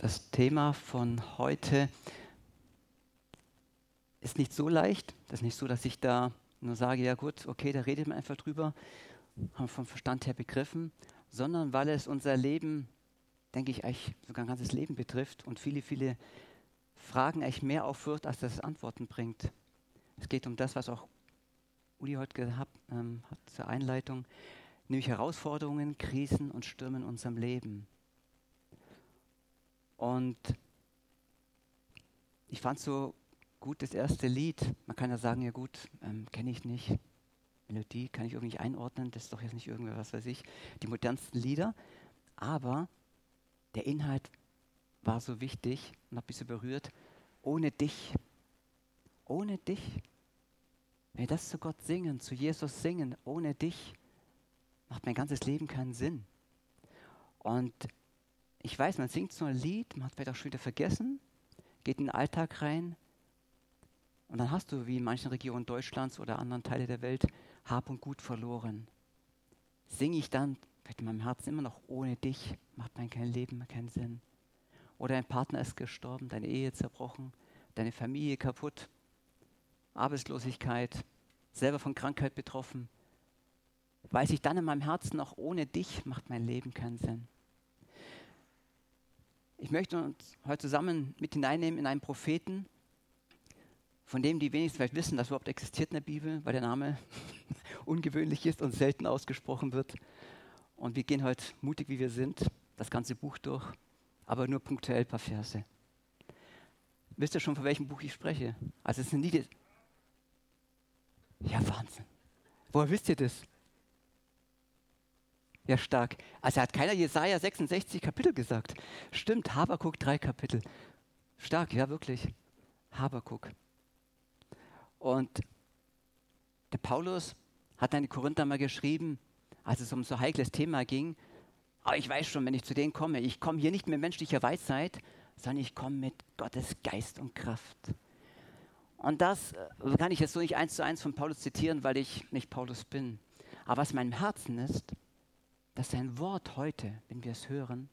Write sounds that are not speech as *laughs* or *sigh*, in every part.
Das Thema von heute ist nicht so leicht. Das ist nicht so, dass ich da nur sage, ja gut, okay, da redet man einfach drüber, haben wir vom Verstand her begriffen, sondern weil es unser Leben, denke ich, eigentlich sogar ein ganzes Leben betrifft und viele, viele Fragen eigentlich mehr aufwirft, als das Antworten bringt. Es geht um das, was auch Uli heute gehabt ähm, hat zur Einleitung, nämlich Herausforderungen, Krisen und Stürme in unserem Leben. Und ich fand so gut das erste Lied. Man kann ja sagen, ja gut, ähm, kenne ich nicht. Melodie kann ich irgendwie nicht einordnen, das ist doch jetzt nicht irgendwie, was weiß ich, die modernsten Lieder. Aber der Inhalt war so wichtig und hat mich so berührt. Ohne dich, ohne dich, wenn wir das zu Gott singen, zu Jesus singen, ohne dich, macht mein ganzes Leben keinen Sinn. Und ich weiß, man singt so ein Lied, man hat vielleicht auch schon wieder vergessen, geht in den Alltag rein und dann hast du, wie in manchen Regionen Deutschlands oder anderen Teilen der Welt, Hab und Gut verloren. Singe ich dann vielleicht in meinem Herzen immer noch ohne dich, macht mein kein Leben keinen Sinn. Oder dein Partner ist gestorben, deine Ehe zerbrochen, deine Familie kaputt, Arbeitslosigkeit, selber von Krankheit betroffen, weiß ich dann in meinem Herzen noch, ohne dich macht mein Leben keinen Sinn. Ich möchte uns heute zusammen mit hineinnehmen in einen Propheten, von dem die wenigsten vielleicht wissen, dass er überhaupt existiert in der Bibel, weil der Name *laughs* ungewöhnlich ist und selten ausgesprochen wird. Und wir gehen heute mutig, wie wir sind, das ganze Buch durch, aber nur punktuell ein paar Verse. Wisst ihr schon, von welchem Buch ich spreche? Also es sind nie die Ja, Wahnsinn. Woher wisst ihr das? Ja, stark. Also hat keiner Jesaja 66 Kapitel gesagt. Stimmt, Habakuk drei Kapitel. Stark, ja, wirklich. Habakuk. Und der Paulus hat an die Korinther mal geschrieben, als es um so heikles Thema ging, aber ich weiß schon, wenn ich zu denen komme, ich komme hier nicht mit menschlicher Weisheit, sondern ich komme mit Gottes Geist und Kraft. Und das äh, kann ich jetzt so nicht eins zu eins von Paulus zitieren, weil ich nicht Paulus bin. Aber was in meinem Herzen ist, dass sein Wort heute, wenn wir es hören,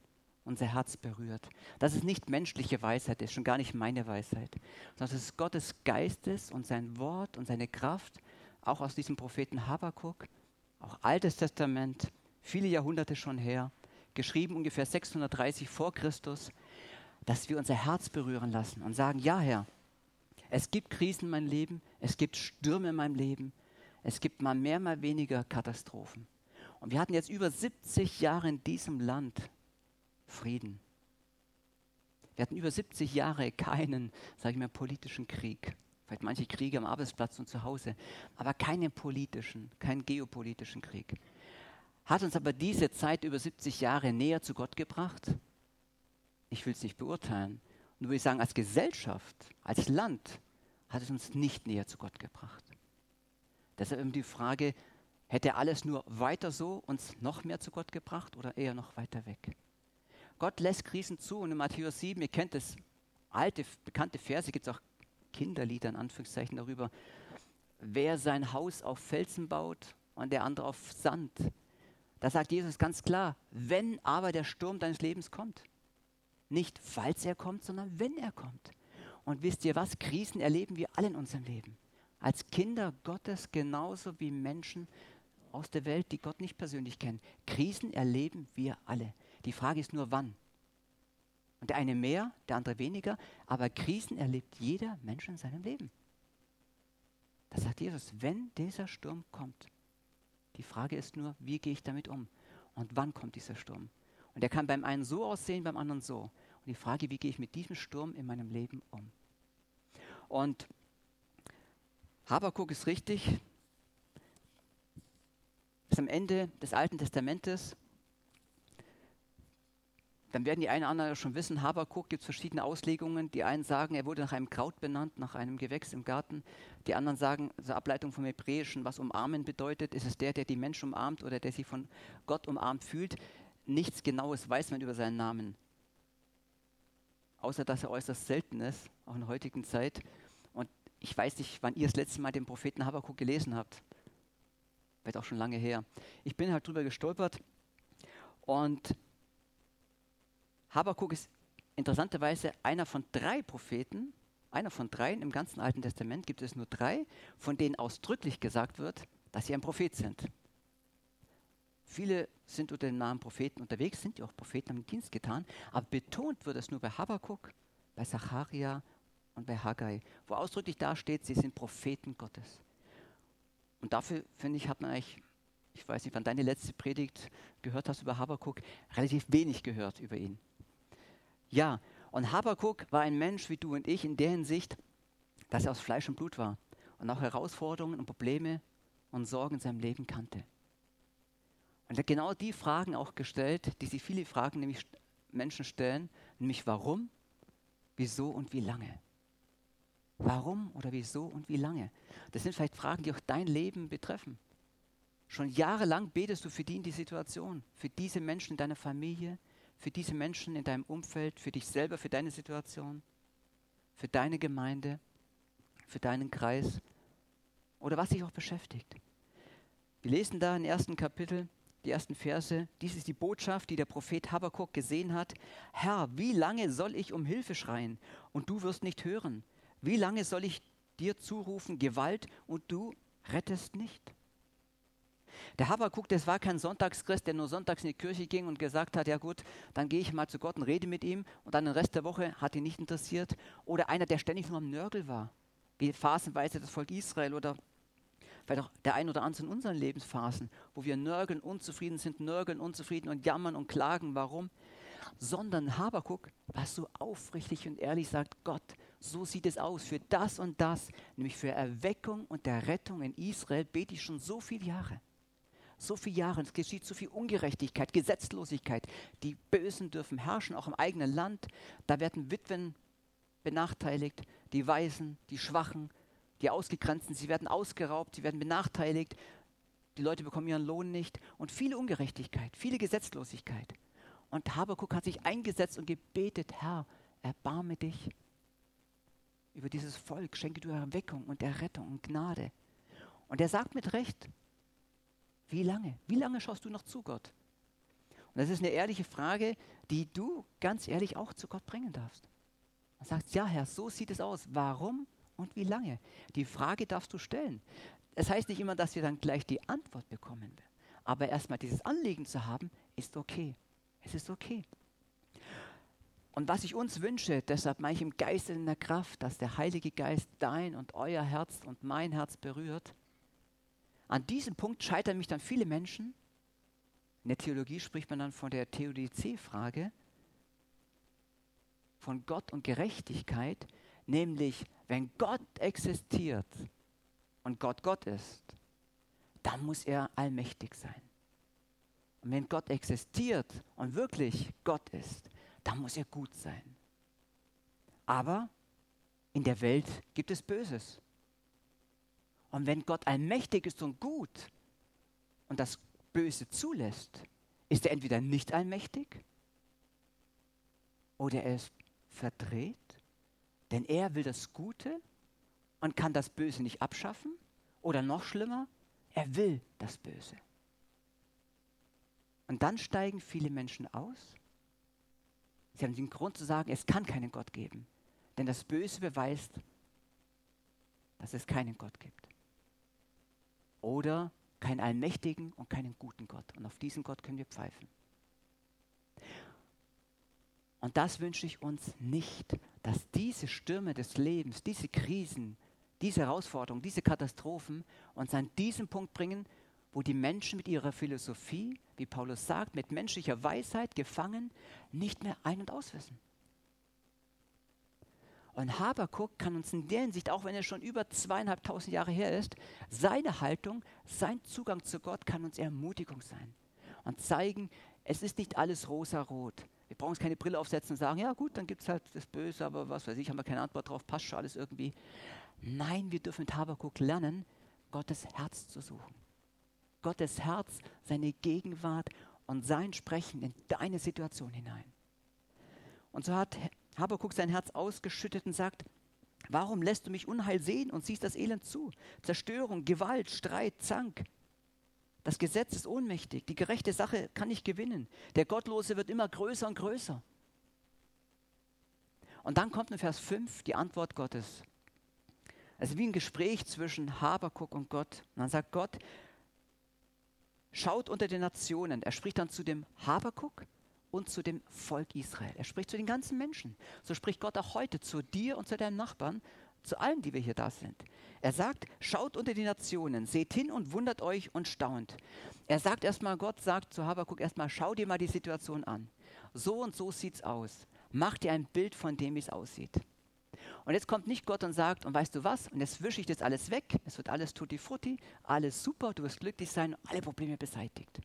unser Herz berührt. Dass es nicht menschliche Weisheit ist, schon gar nicht meine Weisheit, sondern dass es Gottes Geistes und sein Wort und seine Kraft, auch aus diesem Propheten Habakkuk, auch Altes Testament, viele Jahrhunderte schon her, geschrieben ungefähr 630 vor Christus, dass wir unser Herz berühren lassen und sagen, ja Herr, es gibt Krisen in meinem Leben, es gibt Stürme in meinem Leben, es gibt mal mehr, mal weniger Katastrophen. Und wir hatten jetzt über 70 Jahre in diesem Land Frieden. Wir hatten über 70 Jahre keinen, sage ich mal, politischen Krieg. Vielleicht manche Kriege am Arbeitsplatz und zu Hause, aber keinen politischen, keinen geopolitischen Krieg. Hat uns aber diese Zeit über 70 Jahre näher zu Gott gebracht? Ich will es nicht beurteilen. Nur würde ich sagen, als Gesellschaft, als Land hat es uns nicht näher zu Gott gebracht. Deshalb eben die Frage, Hätte alles nur weiter so uns noch mehr zu Gott gebracht oder eher noch weiter weg? Gott lässt Krisen zu und in Matthäus 7, ihr kennt das alte, bekannte Verse, gibt es auch Kinderlieder in Anführungszeichen darüber, wer sein Haus auf Felsen baut und der andere auf Sand. Da sagt Jesus ganz klar, wenn aber der Sturm deines Lebens kommt. Nicht falls er kommt, sondern wenn er kommt. Und wisst ihr was? Krisen erleben wir alle in unserem Leben. Als Kinder Gottes genauso wie Menschen aus der Welt, die Gott nicht persönlich kennen. Krisen erleben wir alle. Die Frage ist nur, wann. Und der eine mehr, der andere weniger, aber Krisen erlebt jeder Mensch in seinem Leben. Das sagt Jesus, wenn dieser Sturm kommt. Die Frage ist nur, wie gehe ich damit um? Und wann kommt dieser Sturm? Und der kann beim einen so aussehen, beim anderen so. Und die Frage, wie gehe ich mit diesem Sturm in meinem Leben um? Und Habakuk ist richtig, ist am Ende des Alten Testamentes. Dann werden die einen oder anderen schon wissen, Habakuk gibt es verschiedene Auslegungen. Die einen sagen, er wurde nach einem Kraut benannt, nach einem Gewächs im Garten. Die anderen sagen, also Ableitung vom Hebräischen, was umarmen bedeutet. Ist es der, der die Menschen umarmt oder der sich von Gott umarmt fühlt? Nichts Genaues weiß man über seinen Namen. Außer, dass er äußerst selten ist, auch in der heutigen Zeit. Und ich weiß nicht, wann ihr das letzte Mal den Propheten Habakuk gelesen habt vielleicht auch schon lange her. Ich bin halt drüber gestolpert und Habakuk ist interessanterweise einer von drei Propheten, einer von dreien im ganzen Alten Testament gibt es nur drei, von denen ausdrücklich gesagt wird, dass sie ein Prophet sind. Viele sind unter dem Namen Propheten unterwegs, sind ja auch Propheten, haben Dienst getan, aber betont wird es nur bei Habakkuk, bei Zacharia und bei Haggai, wo ausdrücklich dasteht, sie sind Propheten Gottes. Und dafür, finde ich, hat man eigentlich, ich weiß nicht, wann deine letzte Predigt gehört hast über Habakkuk, relativ wenig gehört über ihn. Ja, und Habakkuk war ein Mensch wie du und ich in der Hinsicht, dass er aus Fleisch und Blut war und auch Herausforderungen und Probleme und Sorgen in seinem Leben kannte. Und er hat genau die Fragen auch gestellt, die sich viele Fragen nämlich Menschen stellen, nämlich warum, wieso und wie lange. Warum oder wieso und wie lange? Das sind vielleicht Fragen, die auch dein Leben betreffen. Schon jahrelang betest du für die in die Situation, für diese Menschen in deiner Familie, für diese Menschen in deinem Umfeld, für dich selber, für deine Situation, für deine Gemeinde, für deinen Kreis oder was dich auch beschäftigt. Wir lesen da im ersten Kapitel, die ersten Verse, dies ist die Botschaft, die der Prophet Habakkuk gesehen hat. Herr, wie lange soll ich um Hilfe schreien und du wirst nicht hören? Wie lange soll ich dir zurufen Gewalt und du rettest nicht? Der Habakkuk, das war kein Sonntagschrist, der nur sonntags in die Kirche ging und gesagt hat, ja gut, dann gehe ich mal zu Gott und rede mit ihm und dann den Rest der Woche hat ihn nicht interessiert. Oder einer, der ständig nur am Nörgel war, wie phasenweise das Volk Israel oder vielleicht auch der ein oder andere in unseren Lebensphasen, wo wir nörgeln, unzufrieden sind, nörgeln, unzufrieden und jammern und klagen, warum? Sondern Habakkuk war so aufrichtig und ehrlich, sagt Gott, so sieht es aus für das und das, nämlich für Erweckung und der Rettung in Israel bete ich schon so viele Jahre so viele Jahre, es geschieht so viel Ungerechtigkeit, Gesetzlosigkeit. Die Bösen dürfen herrschen, auch im eigenen Land. Da werden Witwen benachteiligt, die Weisen, die Schwachen, die Ausgegrenzten, sie werden ausgeraubt, sie werden benachteiligt. Die Leute bekommen ihren Lohn nicht und viele Ungerechtigkeit, viele Gesetzlosigkeit. Und Habakuk hat sich eingesetzt und gebetet, Herr, erbarme dich über dieses Volk, schenke du Erweckung und Errettung und Gnade. Und er sagt mit Recht, wie lange? Wie lange schaust du noch zu Gott? Und das ist eine ehrliche Frage, die du ganz ehrlich auch zu Gott bringen darfst. Und sagst, ja Herr, so sieht es aus. Warum und wie lange? Die Frage darfst du stellen. Es das heißt nicht immer, dass wir dann gleich die Antwort bekommen. Aber erstmal dieses Anliegen zu haben, ist okay. Es ist okay. Und was ich uns wünsche, deshalb mache ich im Geiste in der Kraft, dass der Heilige Geist dein und euer Herz und mein Herz berührt, an diesem Punkt scheitern mich dann viele Menschen. In der Theologie spricht man dann von der Theodizee-Frage, von Gott und Gerechtigkeit, nämlich wenn Gott existiert und Gott Gott ist, dann muss er allmächtig sein. Und wenn Gott existiert und wirklich Gott ist, dann muss er gut sein. Aber in der Welt gibt es Böses. Und wenn Gott allmächtig ist und gut und das Böse zulässt, ist er entweder nicht allmächtig oder er ist verdreht, denn er will das Gute und kann das Böse nicht abschaffen oder noch schlimmer, er will das Böse. Und dann steigen viele Menschen aus. Sie haben den Grund zu sagen, es kann keinen Gott geben, denn das Böse beweist, dass es keinen Gott gibt oder keinen allmächtigen und keinen guten Gott. Und auf diesen Gott können wir pfeifen. Und das wünsche ich uns nicht, dass diese Stürme des Lebens, diese Krisen, diese Herausforderungen, diese Katastrophen uns an diesen Punkt bringen, wo die Menschen mit ihrer Philosophie, wie Paulus sagt, mit menschlicher Weisheit gefangen, nicht mehr ein- und auswissen. Und Habakuk kann uns in der Hinsicht, auch wenn er schon über zweieinhalbtausend Jahre her ist, seine Haltung, sein Zugang zu Gott kann uns Ermutigung sein und zeigen, es ist nicht alles rosa-rot. Wir brauchen uns keine Brille aufsetzen und sagen, ja gut, dann gibt es halt das Böse, aber was weiß ich, haben wir keine Antwort drauf, passt schon alles irgendwie. Nein, wir dürfen mit Habakuk lernen, Gottes Herz zu suchen. Gottes Herz, seine Gegenwart und sein Sprechen in deine Situation hinein. Und so hat Habakuk sein Herz ausgeschüttet und sagt, warum lässt du mich Unheil sehen und siehst das Elend zu? Zerstörung, Gewalt, Streit, Zank. Das Gesetz ist ohnmächtig, die gerechte Sache kann nicht gewinnen. Der Gottlose wird immer größer und größer. Und dann kommt in Vers 5 die Antwort Gottes. Also wie ein Gespräch zwischen Habakuk und Gott. Und dann sagt Gott, schaut unter den Nationen. Er spricht dann zu dem Habakuk und zu dem Volk Israel. Er spricht zu den ganzen Menschen. So spricht Gott auch heute zu dir und zu deinen Nachbarn, zu allen, die wir hier da sind. Er sagt, schaut unter die Nationen, seht hin und wundert euch und staunt. Er sagt erstmal, Gott sagt zu Habakuk erstmal, schau dir mal die Situation an. So und so sieht's aus. Mach dir ein Bild von dem, wie es aussieht. Und jetzt kommt nicht Gott und sagt, und weißt du was, und jetzt wische ich das alles weg, es wird alles tutti frutti, alles super, du wirst glücklich sein, alle Probleme beseitigt.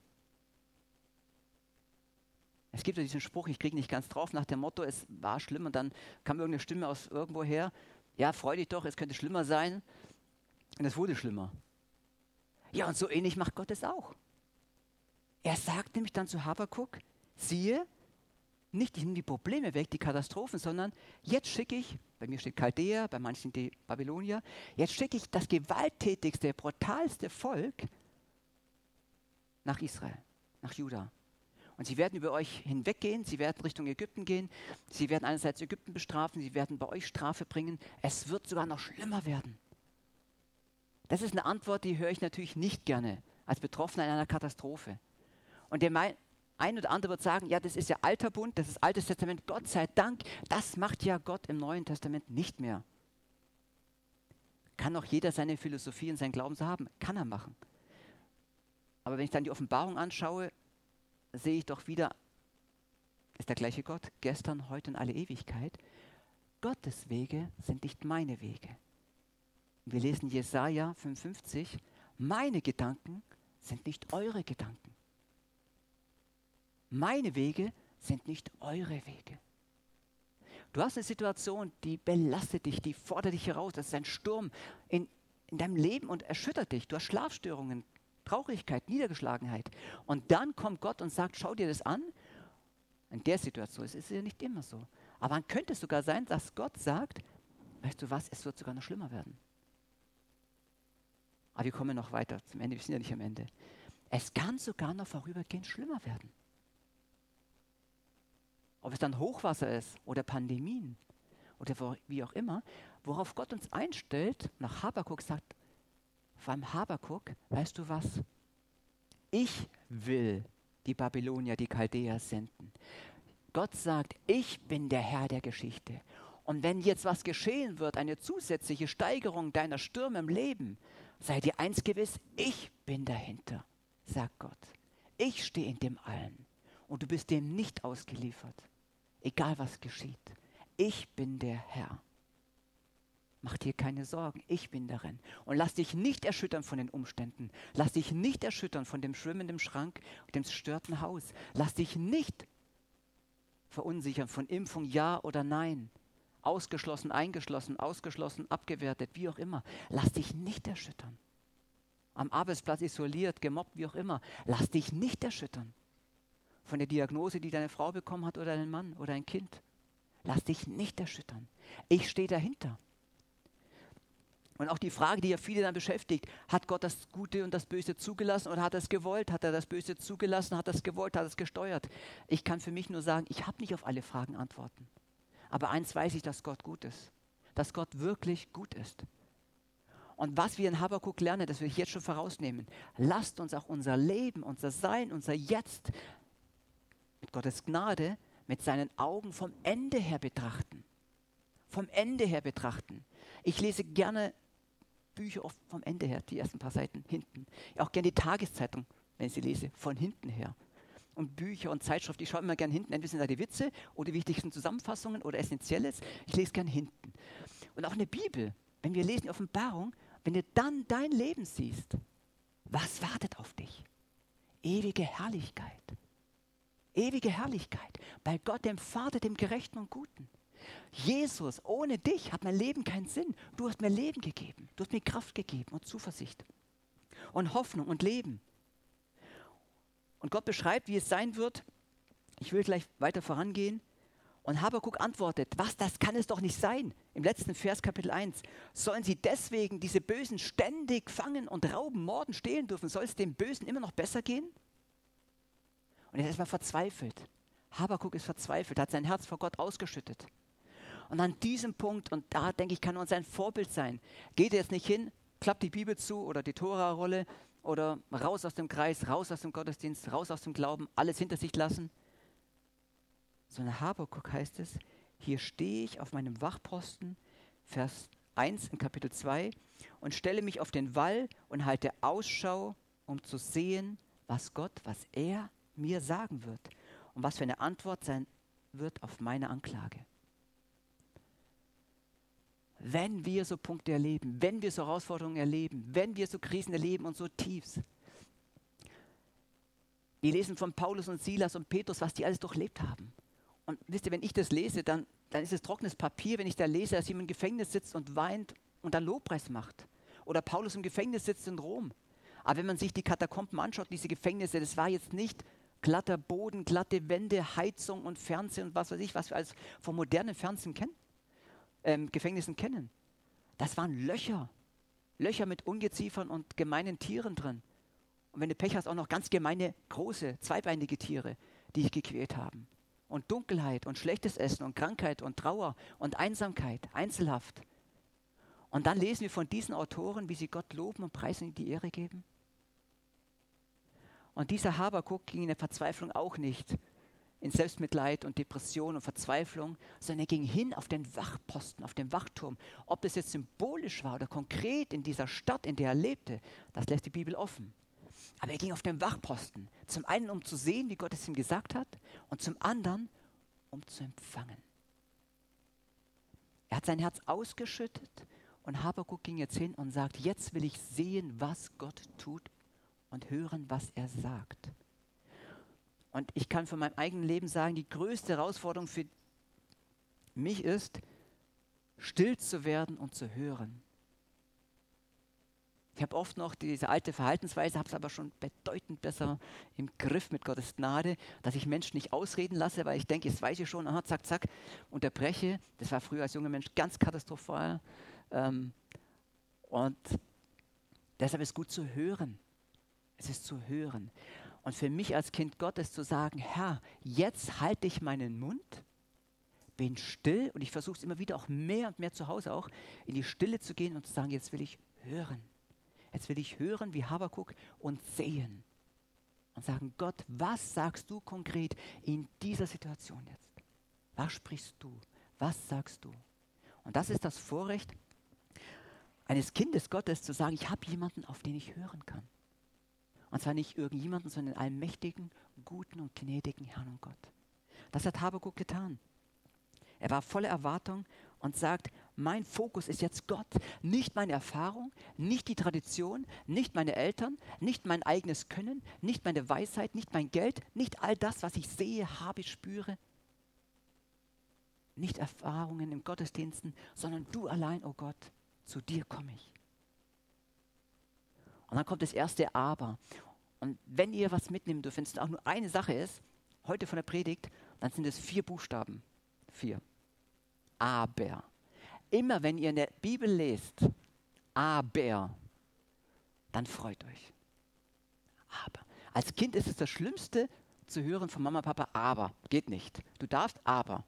Es gibt ja diesen Spruch, ich kriege nicht ganz drauf, nach dem Motto, es war schlimm und dann kam irgendeine Stimme aus irgendwo her, ja, freu dich doch, es könnte schlimmer sein. Und es wurde schlimmer. Ja, und so ähnlich macht Gott es auch. Er sagt nämlich dann zu Habakuk, siehe, nicht ich nehme die Probleme weg, die Katastrophen, sondern jetzt schicke ich, bei mir steht Chaldea, bei manchen die Babylonier, jetzt schicke ich das gewalttätigste, brutalste Volk nach Israel, nach Juda. Und sie werden über euch hinweggehen, sie werden Richtung Ägypten gehen, sie werden einerseits Ägypten bestrafen, sie werden bei euch Strafe bringen. Es wird sogar noch schlimmer werden. Das ist eine Antwort, die höre ich natürlich nicht gerne als Betroffener in einer Katastrophe. Und der ein oder andere wird sagen, ja, das ist ja alter Bund, das ist altes Testament, Gott sei Dank, das macht ja Gott im Neuen Testament nicht mehr. Kann auch jeder seine Philosophie und seinen Glauben so haben, kann er machen. Aber wenn ich dann die Offenbarung anschaue, sehe ich doch wieder, ist der gleiche Gott, gestern, heute und alle Ewigkeit. Gottes Wege sind nicht meine Wege. Wir lesen Jesaja 55, meine Gedanken sind nicht eure Gedanken. Meine Wege sind nicht eure Wege. Du hast eine Situation, die belastet dich, die fordert dich heraus. Das ist ein Sturm in, in deinem Leben und erschüttert dich. Du hast Schlafstörungen, Traurigkeit, Niedergeschlagenheit. Und dann kommt Gott und sagt, schau dir das an. In der Situation ist es ja nicht immer so. Aber dann könnte es sogar sein, dass Gott sagt, weißt du was, es wird sogar noch schlimmer werden. Aber wir kommen noch weiter zum Ende, wir sind ja nicht am Ende. Es kann sogar noch vorübergehend schlimmer werden. Ob es dann Hochwasser ist oder Pandemien oder wie auch immer, worauf Gott uns einstellt, nach Habakuk sagt, beim Habakuk, weißt du was? Ich will die Babylonier, die Chaldäer senden. Gott sagt, ich bin der Herr der Geschichte. Und wenn jetzt was geschehen wird, eine zusätzliche Steigerung deiner Stürme im Leben, sei dir eins gewiss, ich bin dahinter, sagt Gott. Ich stehe in dem allen und du bist dem nicht ausgeliefert, egal was geschieht. Ich bin der Herr. Mach dir keine Sorgen, ich bin darin. Und lass dich nicht erschüttern von den Umständen. Lass dich nicht erschüttern von dem schwimmenden Schrank dem zerstörten Haus. Lass dich nicht verunsichern von Impfung ja oder nein. Ausgeschlossen, eingeschlossen, ausgeschlossen, abgewertet, wie auch immer. Lass dich nicht erschüttern. Am Arbeitsplatz isoliert, gemobbt, wie auch immer. Lass dich nicht erschüttern von der Diagnose, die deine Frau bekommen hat oder dein Mann oder ein Kind. Lass dich nicht erschüttern. Ich stehe dahinter. Und auch die Frage, die ja viele dann beschäftigt, hat Gott das Gute und das Böse zugelassen oder hat er es gewollt? Hat er das Böse zugelassen, hat er es gewollt, hat er es gesteuert? Ich kann für mich nur sagen, ich habe nicht auf alle Fragen Antworten. Aber eins weiß ich, dass Gott gut ist. Dass Gott wirklich gut ist. Und was wir in Habakkuk lernen, das will ich jetzt schon vorausnehmen. Lasst uns auch unser Leben, unser Sein, unser Jetzt Gottes Gnade, mit seinen Augen vom Ende her betrachten. Vom Ende her betrachten. Ich lese gerne Bücher oft vom Ende her, die ersten paar Seiten hinten. Auch gerne die Tageszeitung, wenn ich sie lese, von hinten her. Und Bücher und Zeitschriften, ich schaue immer gerne hinten, entweder sind da die Witze oder die wichtigsten Zusammenfassungen oder Essentielles. Ich lese gerne hinten. Und auch eine Bibel, wenn wir lesen die Offenbarung, wenn du dann dein Leben siehst, was wartet auf dich? Ewige Herrlichkeit. Ewige Herrlichkeit bei Gott, dem Vater, dem Gerechten und Guten. Jesus, ohne dich hat mein Leben keinen Sinn. Du hast mir Leben gegeben. Du hast mir Kraft gegeben und Zuversicht und Hoffnung und Leben. Und Gott beschreibt, wie es sein wird. Ich will gleich weiter vorangehen. Und Habakuk antwortet, was, das kann es doch nicht sein. Im letzten Vers Kapitel 1. Sollen sie deswegen diese Bösen ständig fangen und rauben, morden, stehlen dürfen? Soll es dem Bösen immer noch besser gehen? Und er ist erstmal verzweifelt. Habakuk ist verzweifelt, hat sein Herz vor Gott ausgeschüttet. Und an diesem Punkt, und da denke ich, kann uns ein Vorbild sein. Geht jetzt nicht hin, klappt die Bibel zu oder die Tora-Rolle oder raus aus dem Kreis, raus aus dem Gottesdienst, raus aus dem Glauben, alles hinter sich lassen. Sondern Habakuk heißt es, hier stehe ich auf meinem Wachposten, Vers 1 in Kapitel 2, und stelle mich auf den Wall und halte Ausschau, um zu sehen, was Gott, was er mir sagen wird und was für eine Antwort sein wird auf meine Anklage wenn wir so Punkte erleben, wenn wir so Herausforderungen erleben, wenn wir so Krisen erleben und so Tiefs. Wir lesen von Paulus und Silas und Petrus, was die alles durchlebt haben. Und wisst ihr, wenn ich das lese, dann, dann ist es trockenes Papier, wenn ich da lese, dass jemand im Gefängnis sitzt und weint und dann Lobpreis macht. Oder Paulus im Gefängnis sitzt in Rom. Aber wenn man sich die Katakomben anschaut, diese Gefängnisse, das war jetzt nicht glatter Boden, glatte Wände, Heizung und Fernsehen und was weiß ich, was wir alles vom modernen Fernsehen kennen ähm, Gefängnissen kennen. Das waren Löcher. Löcher mit Ungeziefern und gemeinen Tieren drin. Und wenn du Pech hast, auch noch ganz gemeine, große, zweibeinige Tiere, die dich gequält haben. Und Dunkelheit und schlechtes Essen und Krankheit und Trauer und Einsamkeit, Einzelhaft. Und dann lesen wir von diesen Autoren, wie sie Gott loben und preisen und die Ehre geben. Und dieser Habakuk ging in der Verzweiflung auch nicht in Selbstmitleid und Depression und Verzweiflung, sondern er ging hin auf den Wachposten, auf den Wachturm. Ob das jetzt symbolisch war oder konkret in dieser Stadt, in der er lebte, das lässt die Bibel offen. Aber er ging auf den Wachposten, zum einen, um zu sehen, wie Gott es ihm gesagt hat, und zum anderen, um zu empfangen. Er hat sein Herz ausgeschüttet und Habakuk ging jetzt hin und sagt, jetzt will ich sehen, was Gott tut und hören, was er sagt. Und ich kann von meinem eigenen Leben sagen, die größte Herausforderung für mich ist, still zu werden und zu hören. Ich habe oft noch diese alte Verhaltensweise, habe es aber schon bedeutend besser im Griff mit Gottes Gnade, dass ich Menschen nicht ausreden lasse, weil ich denke, jetzt weiß ich schon, aha, zack, zack, unterbreche. Das war früher als junger Mensch ganz katastrophal. Ähm, und deshalb ist gut zu hören. Es ist zu hören. Und für mich als Kind Gottes zu sagen, Herr, jetzt halte ich meinen Mund, bin still und ich versuche es immer wieder auch mehr und mehr zu Hause auch, in die Stille zu gehen und zu sagen, jetzt will ich hören. Jetzt will ich hören wie Habakuk und sehen. Und sagen, Gott, was sagst du konkret in dieser Situation jetzt? Was sprichst du? Was sagst du? Und das ist das Vorrecht eines Kindes Gottes zu sagen, ich habe jemanden, auf den ich hören kann. Und zwar nicht irgendjemanden, sondern den allmächtigen, guten und gnädigen Herrn und Gott. Das hat Habakuk getan. Er war voller Erwartung und sagt, mein Fokus ist jetzt Gott, nicht meine Erfahrung, nicht die Tradition, nicht meine Eltern, nicht mein eigenes Können, nicht meine Weisheit, nicht mein Geld, nicht all das, was ich sehe, habe, spüre. Nicht Erfahrungen im Gottesdiensten, sondern du allein, oh Gott, zu dir komme ich. Und dann kommt das erste Aber. Und wenn ihr was mitnehmen dürft, wenn es auch nur eine Sache ist, heute von der Predigt, dann sind es vier Buchstaben. Vier. Aber. Immer wenn ihr in der Bibel lest, aber, dann freut euch. Aber. Als Kind ist es das Schlimmste zu hören von Mama, Papa, aber. Geht nicht. Du darfst aber.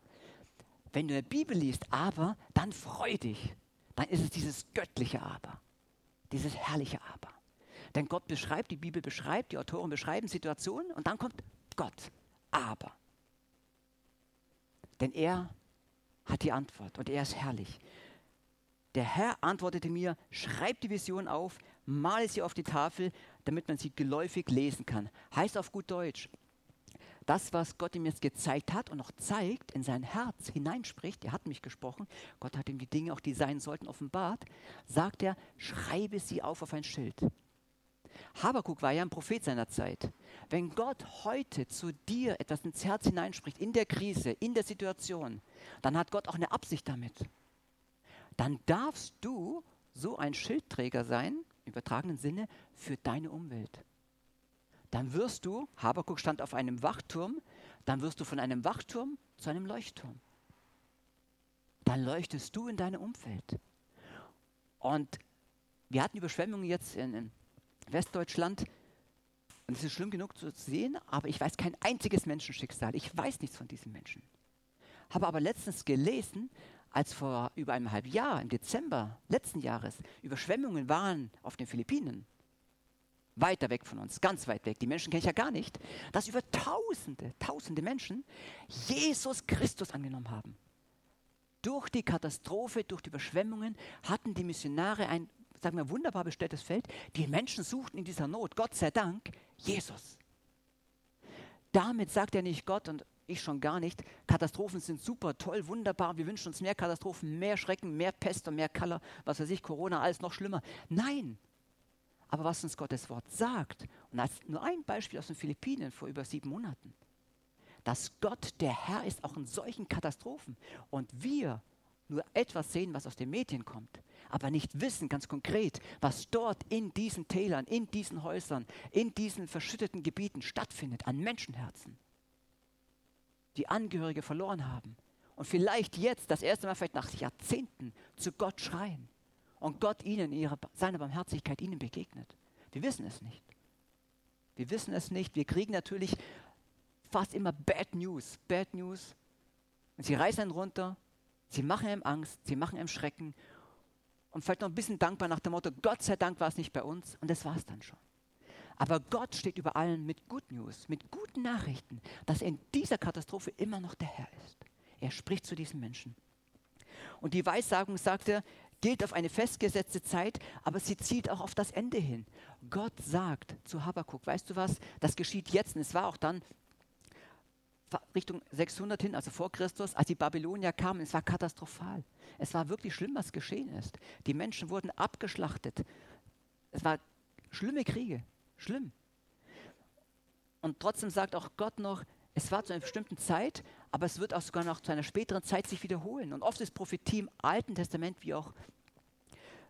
Wenn du in der Bibel liest, aber, dann freu dich. Dann ist es dieses göttliche Aber. Dieses herrliche Aber. Denn Gott beschreibt, die Bibel beschreibt, die Autoren beschreiben Situationen und dann kommt Gott. Aber. Denn er hat die Antwort und er ist herrlich. Der Herr antwortete mir, schreib die Vision auf, male sie auf die Tafel, damit man sie geläufig lesen kann. Heißt auf gut Deutsch, das, was Gott ihm jetzt gezeigt hat und noch zeigt, in sein Herz hineinspricht, er hat mich gesprochen, Gott hat ihm die Dinge, auch die sein sollten, offenbart, sagt er, schreibe sie auf auf ein Schild. Habakuk war ja ein Prophet seiner Zeit. Wenn Gott heute zu dir etwas ins Herz hineinspricht, in der Krise, in der Situation, dann hat Gott auch eine Absicht damit. Dann darfst du so ein Schildträger sein, im übertragenen Sinne, für deine Umwelt. Dann wirst du, Habakuk stand auf einem Wachturm, dann wirst du von einem Wachturm zu einem Leuchtturm. Dann leuchtest du in deinem Umfeld. Und wir hatten Überschwemmungen jetzt in, in Westdeutschland. Und es ist schlimm genug zu sehen, aber ich weiß kein einziges Menschenschicksal. Ich weiß nichts von diesen Menschen. Habe aber letztens gelesen, als vor über einem halben Jahr, im Dezember letzten Jahres, Überschwemmungen waren auf den Philippinen, weiter weg von uns, ganz weit weg, die Menschen kenne ich ja gar nicht, dass über Tausende, Tausende Menschen Jesus Christus angenommen haben. Durch die Katastrophe, durch die Überschwemmungen hatten die Missionare ein, sagen wir, wunderbar bestelltes Feld. Die Menschen suchten in dieser Not, Gott sei Dank, Jesus. Damit sagt er nicht Gott und ich schon gar nicht, Katastrophen sind super, toll, wunderbar, wir wünschen uns mehr Katastrophen, mehr Schrecken, mehr Pest und mehr Kaller, was weiß ich, Corona, alles noch schlimmer. Nein, aber was uns Gottes Wort sagt, und als nur ein Beispiel aus den Philippinen vor über sieben Monaten, dass Gott der Herr ist auch in solchen Katastrophen und wir nur etwas sehen, was aus den Medien kommt, aber nicht wissen ganz konkret, was dort in diesen Tälern, in diesen Häusern, in diesen verschütteten Gebieten stattfindet an Menschenherzen, die Angehörige verloren haben und vielleicht jetzt das erste Mal, vielleicht nach Jahrzehnten, zu Gott schreien und Gott ihnen, ihre, seine Barmherzigkeit ihnen begegnet. Wir wissen es nicht. Wir wissen es nicht. Wir kriegen natürlich fast immer Bad News. Bad News. Und sie reißen runter, sie machen ihm Angst, sie machen ihm Schrecken und vielleicht noch ein bisschen dankbar nach dem Motto, Gott sei Dank war es nicht bei uns und das war es dann schon. Aber Gott steht über allen mit Good News, mit guten Nachrichten, dass er in dieser Katastrophe immer noch der Herr ist. Er spricht zu diesen Menschen. Und die Weissagung, sagt er, gilt auf eine festgesetzte Zeit, aber sie zielt auch auf das Ende hin. Gott sagt zu Habakkuk, weißt du was, das geschieht jetzt und es war auch dann Richtung 600 hin, also vor Christus, als die Babylonier kamen, es war katastrophal. Es war wirklich schlimm, was geschehen ist. Die Menschen wurden abgeschlachtet. Es war schlimme Kriege, schlimm. Und trotzdem sagt auch Gott noch, es war zu einer bestimmten Zeit, aber es wird auch sogar noch zu einer späteren Zeit sich wiederholen. Und oft ist Prophetie im Alten Testament, wie auch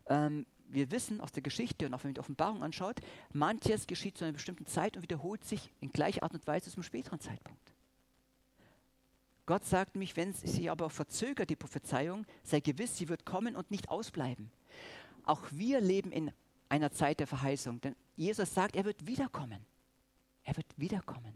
ähm, wir wissen aus der Geschichte und auch wenn man die Offenbarung anschaut, manches geschieht zu einer bestimmten Zeit und wiederholt sich in gleicher Art und Weise zum späteren Zeitpunkt. Gott sagt mich, wenn sie aber verzögert, die Prophezeiung, sei gewiss, sie wird kommen und nicht ausbleiben. Auch wir leben in einer Zeit der Verheißung, denn Jesus sagt, er wird wiederkommen. Er wird wiederkommen.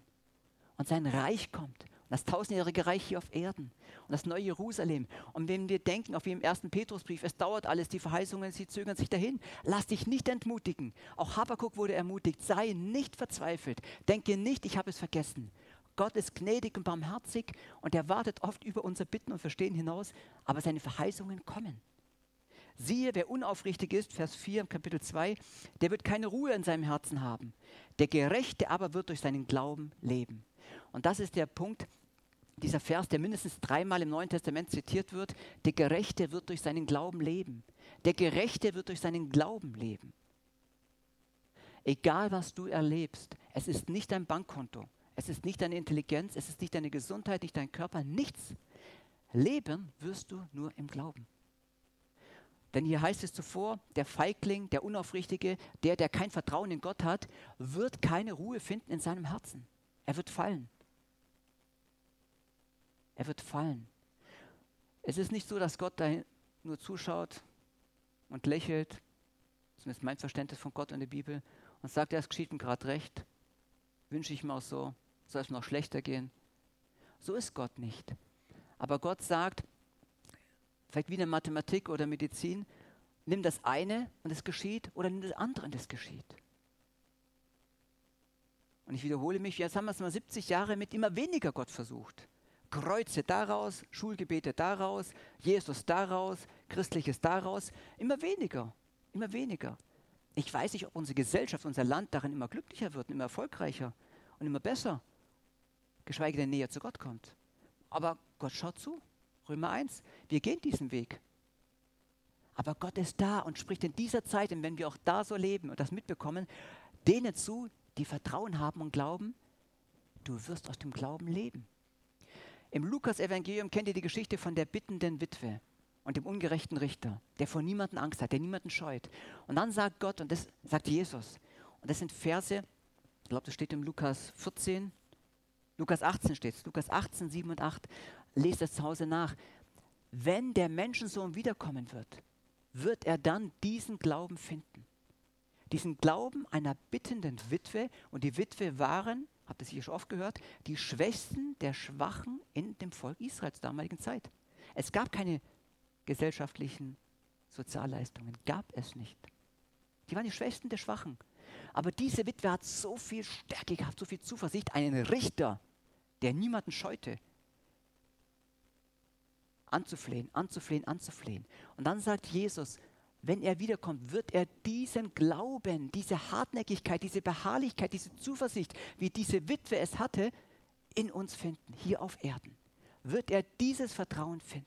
Und sein Reich kommt. Und das tausendjährige Reich hier auf Erden. Und das neue Jerusalem. Und wenn wir denken, auf wie im ersten Petrusbrief, es dauert alles, die Verheißungen, sie zögern sich dahin. Lass dich nicht entmutigen. Auch Habakkuk wurde ermutigt. Sei nicht verzweifelt. Denke nicht, ich habe es vergessen. Gott ist gnädig und barmherzig und er wartet oft über unser Bitten und Verstehen hinaus, aber seine Verheißungen kommen. Siehe, wer unaufrichtig ist, Vers 4 Kapitel 2, der wird keine Ruhe in seinem Herzen haben. Der Gerechte aber wird durch seinen Glauben leben. Und das ist der Punkt, dieser Vers, der mindestens dreimal im Neuen Testament zitiert wird. Der Gerechte wird durch seinen Glauben leben. Der Gerechte wird durch seinen Glauben leben. Egal was du erlebst, es ist nicht dein Bankkonto. Es ist nicht deine Intelligenz, es ist nicht deine Gesundheit, nicht dein Körper, nichts. Leben wirst du nur im Glauben. Denn hier heißt es zuvor, der Feigling, der Unaufrichtige, der, der kein Vertrauen in Gott hat, wird keine Ruhe finden in seinem Herzen. Er wird fallen. Er wird fallen. Es ist nicht so, dass Gott da nur zuschaut und lächelt, zumindest mein Verständnis von Gott und der Bibel, und sagt, ja, es geschieht ihm gerade recht, wünsche ich mir auch so soll es noch schlechter gehen. So ist Gott nicht. Aber Gott sagt, vielleicht wie in der Mathematik oder Medizin, nimm das eine und es geschieht oder nimm das andere und es geschieht. Und ich wiederhole mich, jetzt haben wir es mal 70 Jahre mit immer weniger Gott versucht. Kreuze daraus, Schulgebete daraus, Jesus daraus, Christliches daraus, immer weniger, immer weniger. Ich weiß nicht, ob unsere Gesellschaft, unser Land darin immer glücklicher wird, immer erfolgreicher und immer besser geschweige denn näher zu Gott kommt. Aber Gott schaut zu. Römer 1, wir gehen diesen Weg. Aber Gott ist da und spricht in dieser Zeit, und wenn wir auch da so leben und das mitbekommen, denen zu, die Vertrauen haben und glauben, du wirst aus dem Glauben leben. Im Lukas-Evangelium kennt ihr die Geschichte von der bittenden Witwe und dem ungerechten Richter, der vor niemanden Angst hat, der niemanden scheut. Und dann sagt Gott, und das sagt Jesus, und das sind Verse, ich glaube, das steht im Lukas 14, Lukas 18 steht es, Lukas 18, 7 und 8. Lest das zu Hause nach. Wenn der Menschensohn wiederkommen wird, wird er dann diesen Glauben finden. Diesen Glauben einer bittenden Witwe. Und die Witwe waren, habt ihr sicher schon oft gehört, die Schwächsten der Schwachen in dem Volk Israels damaligen Zeit. Es gab keine gesellschaftlichen Sozialleistungen. Gab es nicht. Die waren die Schwächsten der Schwachen. Aber diese Witwe hat so viel Stärke gehabt, so viel Zuversicht, einen Richter, der niemanden scheute, anzuflehen, anzuflehen, anzuflehen. Und dann sagt Jesus, wenn er wiederkommt, wird er diesen Glauben, diese Hartnäckigkeit, diese Beharrlichkeit, diese Zuversicht, wie diese Witwe es hatte, in uns finden, hier auf Erden. Wird er dieses Vertrauen finden?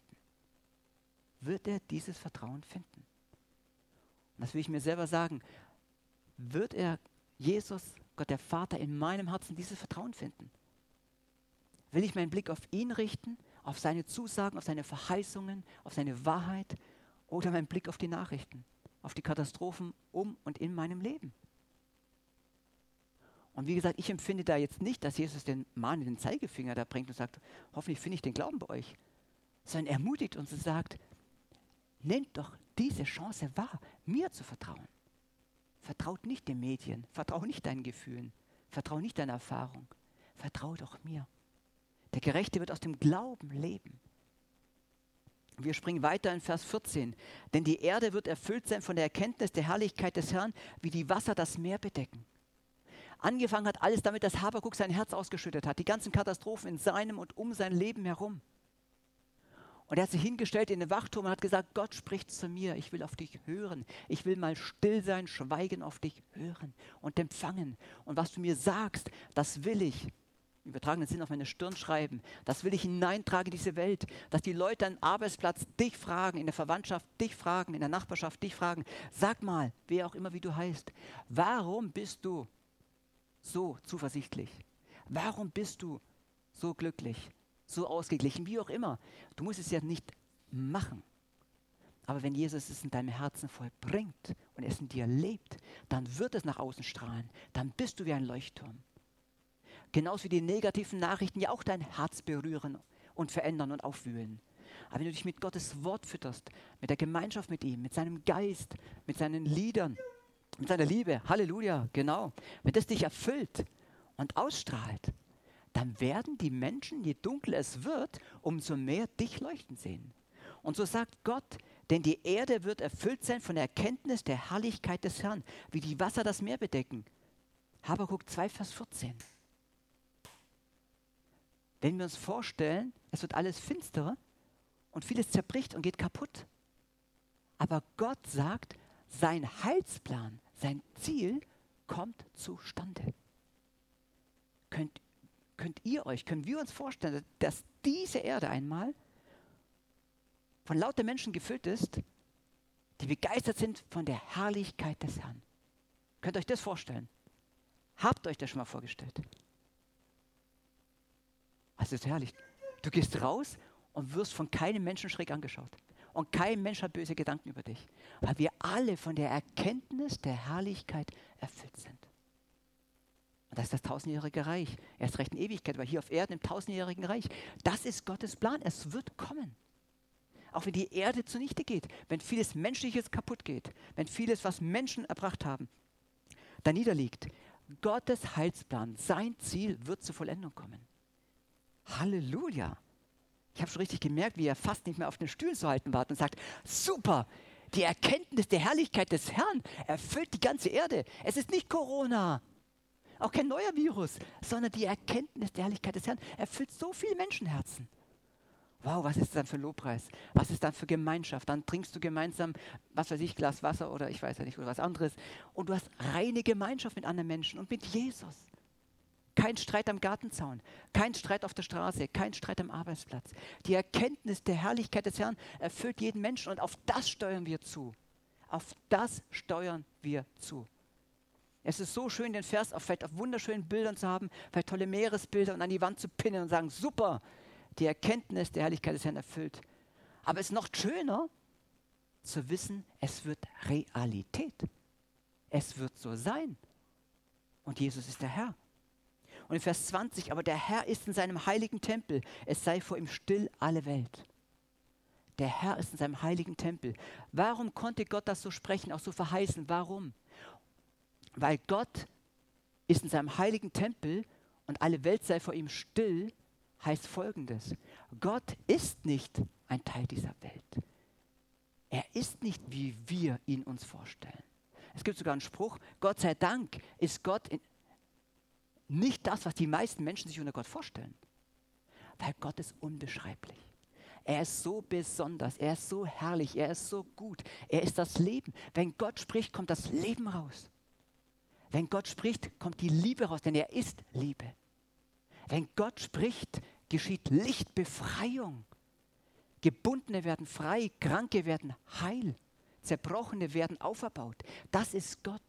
Wird er dieses Vertrauen finden? Und das will ich mir selber sagen. Wird er, Jesus, Gott der Vater, in meinem Herzen dieses Vertrauen finden? Will ich meinen Blick auf ihn richten, auf seine Zusagen, auf seine Verheißungen, auf seine Wahrheit oder meinen Blick auf die Nachrichten, auf die Katastrophen um und in meinem Leben? Und wie gesagt, ich empfinde da jetzt nicht, dass Jesus den Mann in den Zeigefinger da bringt und sagt, hoffentlich finde ich den Glauben bei euch, sondern ermutigt uns und sagt, nehmt doch diese Chance wahr, mir zu vertrauen. Vertraut nicht den Medien, vertraut nicht deinen Gefühlen, vertraut nicht deiner Erfahrung, vertraut doch mir. Der Gerechte wird aus dem Glauben leben. Wir springen weiter in Vers 14. Denn die Erde wird erfüllt sein von der Erkenntnis der Herrlichkeit des Herrn, wie die Wasser das Meer bedecken. Angefangen hat alles damit, dass Habakuk sein Herz ausgeschüttet hat, die ganzen Katastrophen in seinem und um sein Leben herum. Und er hat sich hingestellt in den Wachturm und hat gesagt, Gott spricht zu mir, ich will auf dich hören. Ich will mal still sein, schweigen, auf dich hören und empfangen. Und was du mir sagst, das will ich übertragenen Sinn auf meine Stirn schreiben. Das will ich hineintragen in diese Welt, dass die Leute am Arbeitsplatz dich fragen, in der Verwandtschaft dich fragen, in der Nachbarschaft dich fragen. Sag mal, wer auch immer wie du heißt, warum bist du so zuversichtlich? Warum bist du so glücklich, so ausgeglichen, wie auch immer? Du musst es ja nicht machen. Aber wenn Jesus es in deinem Herzen vollbringt und es in dir lebt, dann wird es nach außen strahlen. Dann bist du wie ein Leuchtturm. Genauso wie die negativen Nachrichten ja auch dein Herz berühren und verändern und aufwühlen. Aber wenn du dich mit Gottes Wort fütterst, mit der Gemeinschaft mit ihm, mit seinem Geist, mit seinen Liedern, mit seiner Liebe, Halleluja, genau, wenn das dich erfüllt und ausstrahlt, dann werden die Menschen, je dunkler es wird, umso mehr dich leuchten sehen. Und so sagt Gott, denn die Erde wird erfüllt sein von der Erkenntnis der Herrlichkeit des Herrn, wie die Wasser das Meer bedecken. Habakuk 2, Vers 14. Wenn wir uns vorstellen, es wird alles finsterer und vieles zerbricht und geht kaputt. Aber Gott sagt, sein Heilsplan, sein Ziel kommt zustande. Könnt, könnt ihr euch, können wir uns vorstellen, dass diese Erde einmal von lauter Menschen gefüllt ist, die begeistert sind von der Herrlichkeit des Herrn? Könnt ihr euch das vorstellen? Habt euch das schon mal vorgestellt? Das ist herrlich. Du gehst raus und wirst von keinem Menschen schräg angeschaut. Und kein Mensch hat böse Gedanken über dich, weil wir alle von der Erkenntnis der Herrlichkeit erfüllt sind. Und das ist das tausendjährige Reich. Erst recht in Ewigkeit, aber hier auf Erden im tausendjährigen Reich. Das ist Gottes Plan. Es wird kommen. Auch wenn die Erde zunichte geht, wenn vieles Menschliches kaputt geht, wenn vieles, was Menschen erbracht haben, da niederliegt. Gottes Heilsplan, sein Ziel wird zur Vollendung kommen. Halleluja. Ich habe schon richtig gemerkt, wie er fast nicht mehr auf den Stühlen zu halten war und sagt, super, die Erkenntnis der Herrlichkeit des Herrn erfüllt die ganze Erde. Es ist nicht Corona, auch kein neuer Virus, sondern die Erkenntnis der Herrlichkeit des Herrn erfüllt so viele Menschenherzen. Wow, was ist dann für Lobpreis? Was ist dann für Gemeinschaft? Dann trinkst du gemeinsam, was weiß ich, Glas Wasser oder ich weiß ja nicht, oder was anderes. Und du hast reine Gemeinschaft mit anderen Menschen und mit Jesus. Kein Streit am Gartenzaun, kein Streit auf der Straße, kein Streit am Arbeitsplatz. Die Erkenntnis der Herrlichkeit des Herrn erfüllt jeden Menschen und auf das steuern wir zu. Auf das steuern wir zu. Es ist so schön, den Vers auf, vielleicht auf wunderschönen Bildern zu haben, vielleicht tolle Meeresbilder und an die Wand zu pinnen und sagen, super, die Erkenntnis der Herrlichkeit des Herrn erfüllt. Aber es ist noch schöner zu wissen, es wird Realität. Es wird so sein. Und Jesus ist der Herr. Und in Vers 20, aber der Herr ist in seinem heiligen Tempel, es sei vor ihm still alle Welt. Der Herr ist in seinem heiligen Tempel. Warum konnte Gott das so sprechen, auch so verheißen? Warum? Weil Gott ist in seinem heiligen Tempel und alle Welt sei vor ihm still, heißt folgendes. Gott ist nicht ein Teil dieser Welt. Er ist nicht, wie wir ihn uns vorstellen. Es gibt sogar einen Spruch, Gott sei Dank ist Gott nicht das, was die meisten Menschen sich unter Gott vorstellen. Weil Gott ist unbeschreiblich. Er ist so besonders, er ist so herrlich, er ist so gut, er ist das Leben. Wenn Gott spricht, kommt das Leben raus. Wenn Gott spricht, kommt die Liebe raus, denn er ist Liebe. Wenn Gott spricht, geschieht Lichtbefreiung. Gebundene werden frei, Kranke werden heil, Zerbrochene werden auferbaut. Das ist Gott.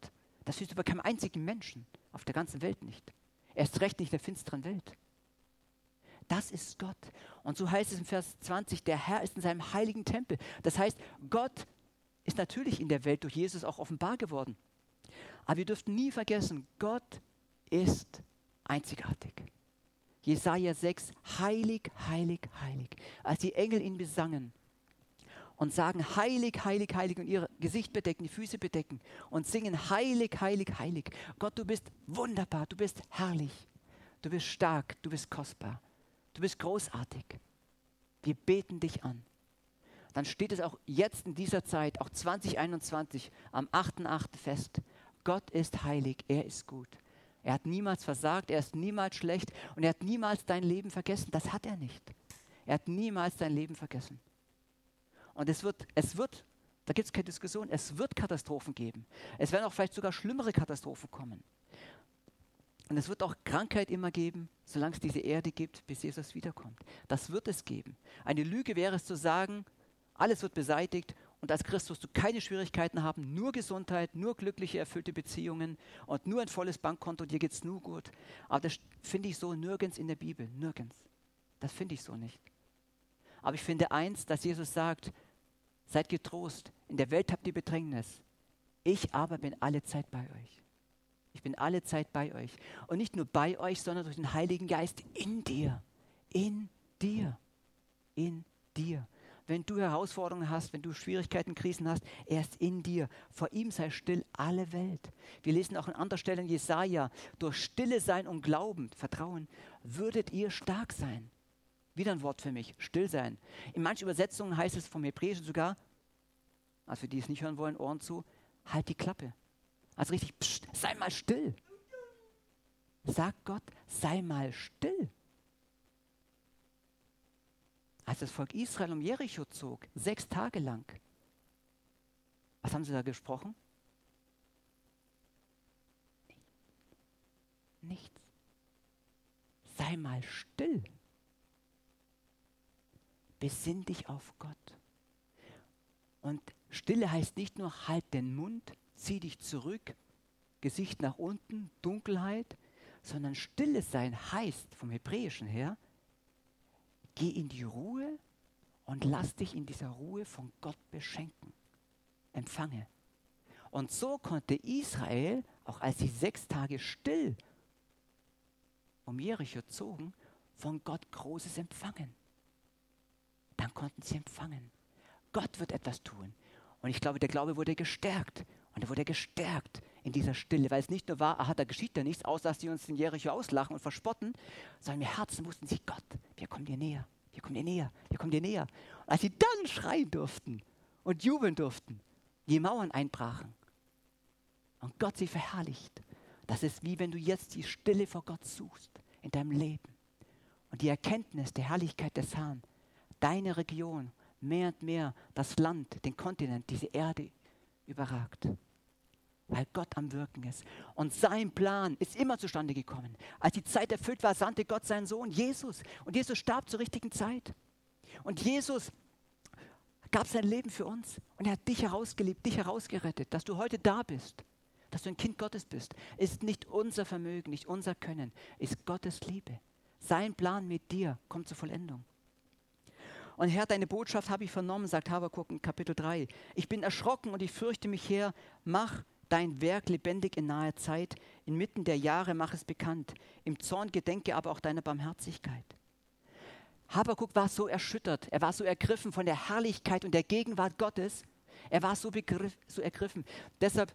Das ist über keinem einzigen Menschen auf der ganzen Welt nicht. Erst recht nicht der finsteren Welt. Das ist Gott. Und so heißt es im Vers 20, der Herr ist in seinem heiligen Tempel. Das heißt, Gott ist natürlich in der Welt durch Jesus auch offenbar geworden. Aber wir dürften nie vergessen, Gott ist einzigartig. Jesaja 6, heilig, heilig, heilig. Als die Engel ihn besangen und sagen, heilig, heilig, heilig und ihr Gesicht bedecken, die Füße bedecken und singen, heilig, heilig, heilig. Gott, du bist wunderbar, du bist herrlich, du bist stark, du bist kostbar, du bist großartig. Wir beten dich an. Dann steht es auch jetzt in dieser Zeit, auch 2021, am 8.8. fest. Gott ist heilig, er ist gut. Er hat niemals versagt, er ist niemals schlecht und er hat niemals dein Leben vergessen. Das hat er nicht. Er hat niemals dein Leben vergessen. Und es wird, es wird, da gibt es keine Diskussion, es wird Katastrophen geben. Es werden auch vielleicht sogar schlimmere Katastrophen kommen. Und es wird auch Krankheit immer geben, solange es diese Erde gibt, bis Jesus wiederkommt. Das wird es geben. Eine Lüge wäre es zu sagen, alles wird beseitigt und als Christ wirst du keine Schwierigkeiten haben, nur Gesundheit, nur glückliche, erfüllte Beziehungen und nur ein volles Bankkonto, dir geht es nur gut. Aber das finde ich so nirgends in der Bibel, nirgends. Das finde ich so nicht. Aber ich finde eins, dass Jesus sagt, seid getrost, in der Welt habt ihr Bedrängnis. Ich aber bin alle Zeit bei euch. Ich bin alle Zeit bei euch. Und nicht nur bei euch, sondern durch den Heiligen Geist in dir. In dir. In dir wenn du Herausforderungen hast, wenn du Schwierigkeiten, Krisen hast, er ist in dir. Vor ihm sei still alle Welt. Wir lesen auch an anderer Stelle in Jesaja, durch Stille sein und Glauben, Vertrauen, würdet ihr stark sein. Wieder ein Wort für mich, still sein. In manchen Übersetzungen heißt es vom Hebräischen sogar, also für die es nicht hören wollen, Ohren zu, halt die Klappe. Also richtig, pst, sei mal still. Sag Gott, sei mal still als das Volk Israel um Jericho zog, sechs Tage lang. Was haben sie da gesprochen? Nichts. Sei mal still. Besinn dich auf Gott. Und Stille heißt nicht nur halt den Mund, zieh dich zurück, Gesicht nach unten, Dunkelheit, sondern Stille sein heißt vom Hebräischen her, Geh in die Ruhe und lass dich in dieser Ruhe von Gott beschenken. Empfange. Und so konnte Israel, auch als sie sechs Tage still um Jericho zogen, von Gott Großes empfangen. Dann konnten sie empfangen. Gott wird etwas tun. Und ich glaube, der Glaube wurde gestärkt. Und er wurde gestärkt in dieser Stille, weil es nicht nur war, aha, da geschieht ja nichts, außer dass sie uns in Jericho auslachen und verspotten, sondern im Herzen wussten sie, Gott, wir kommen dir näher, wir kommen dir näher, wir kommen dir näher. Und als sie dann schreien durften und jubeln durften, die Mauern einbrachen und Gott sie verherrlicht, das ist wie wenn du jetzt die Stille vor Gott suchst in deinem Leben und die Erkenntnis der Herrlichkeit des Herrn, deine Region, mehr und mehr das Land, den Kontinent, diese Erde überragt. Weil Gott am Wirken ist. Und sein Plan ist immer zustande gekommen. Als die Zeit erfüllt war, sandte Gott seinen Sohn Jesus. Und Jesus starb zur richtigen Zeit. Und Jesus gab sein Leben für uns. Und er hat dich herausgeliebt, dich herausgerettet, dass du heute da bist. Dass du ein Kind Gottes bist, ist nicht unser Vermögen, nicht unser Können, ist Gottes Liebe. Sein Plan mit dir kommt zur Vollendung. Und Herr, deine Botschaft habe ich vernommen, sagt Habakuk in Kapitel 3. Ich bin erschrocken und ich fürchte mich her. Mach dein Werk lebendig in naher Zeit. Inmitten der Jahre mach es bekannt. Im Zorn gedenke aber auch deiner Barmherzigkeit. Habakuk war so erschüttert, er war so ergriffen von der Herrlichkeit und der Gegenwart Gottes. Er war so, begriff, so ergriffen. Deshalb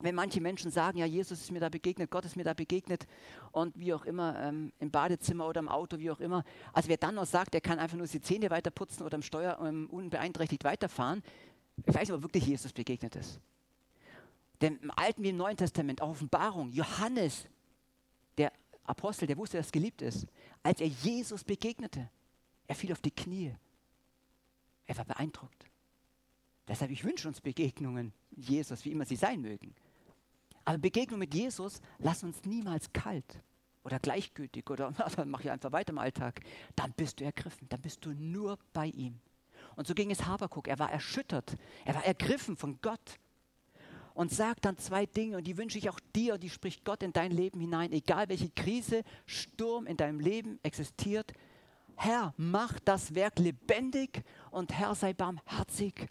wenn manche Menschen sagen, ja, Jesus ist mir da begegnet, Gott ist mir da begegnet und wie auch immer, ähm, im Badezimmer oder im Auto, wie auch immer. Also wer dann noch sagt, er kann einfach nur die Zähne weiter putzen oder im Steuer ähm, unbeeinträchtigt weiterfahren, ich weiß ob wirklich Jesus begegnet ist. Denn im Alten wie im Neuen Testament, Offenbarung, Johannes, der Apostel, der wusste, dass geliebt ist, als er Jesus begegnete, er fiel auf die Knie. Er war beeindruckt. Deshalb, ich wünsche uns Begegnungen Jesus, wie immer sie sein mögen. Aber Begegnungen mit Jesus lassen uns niemals kalt oder gleichgültig oder *laughs* mach ich einfach weiter im Alltag. Dann bist du ergriffen, dann bist du nur bei ihm. Und so ging es Habakuk. Er war erschüttert, er war ergriffen von Gott und sagt dann zwei Dinge und die wünsche ich auch dir und die spricht Gott in dein Leben hinein, egal welche Krise, Sturm in deinem Leben existiert. Herr, mach das Werk lebendig und Herr, sei barmherzig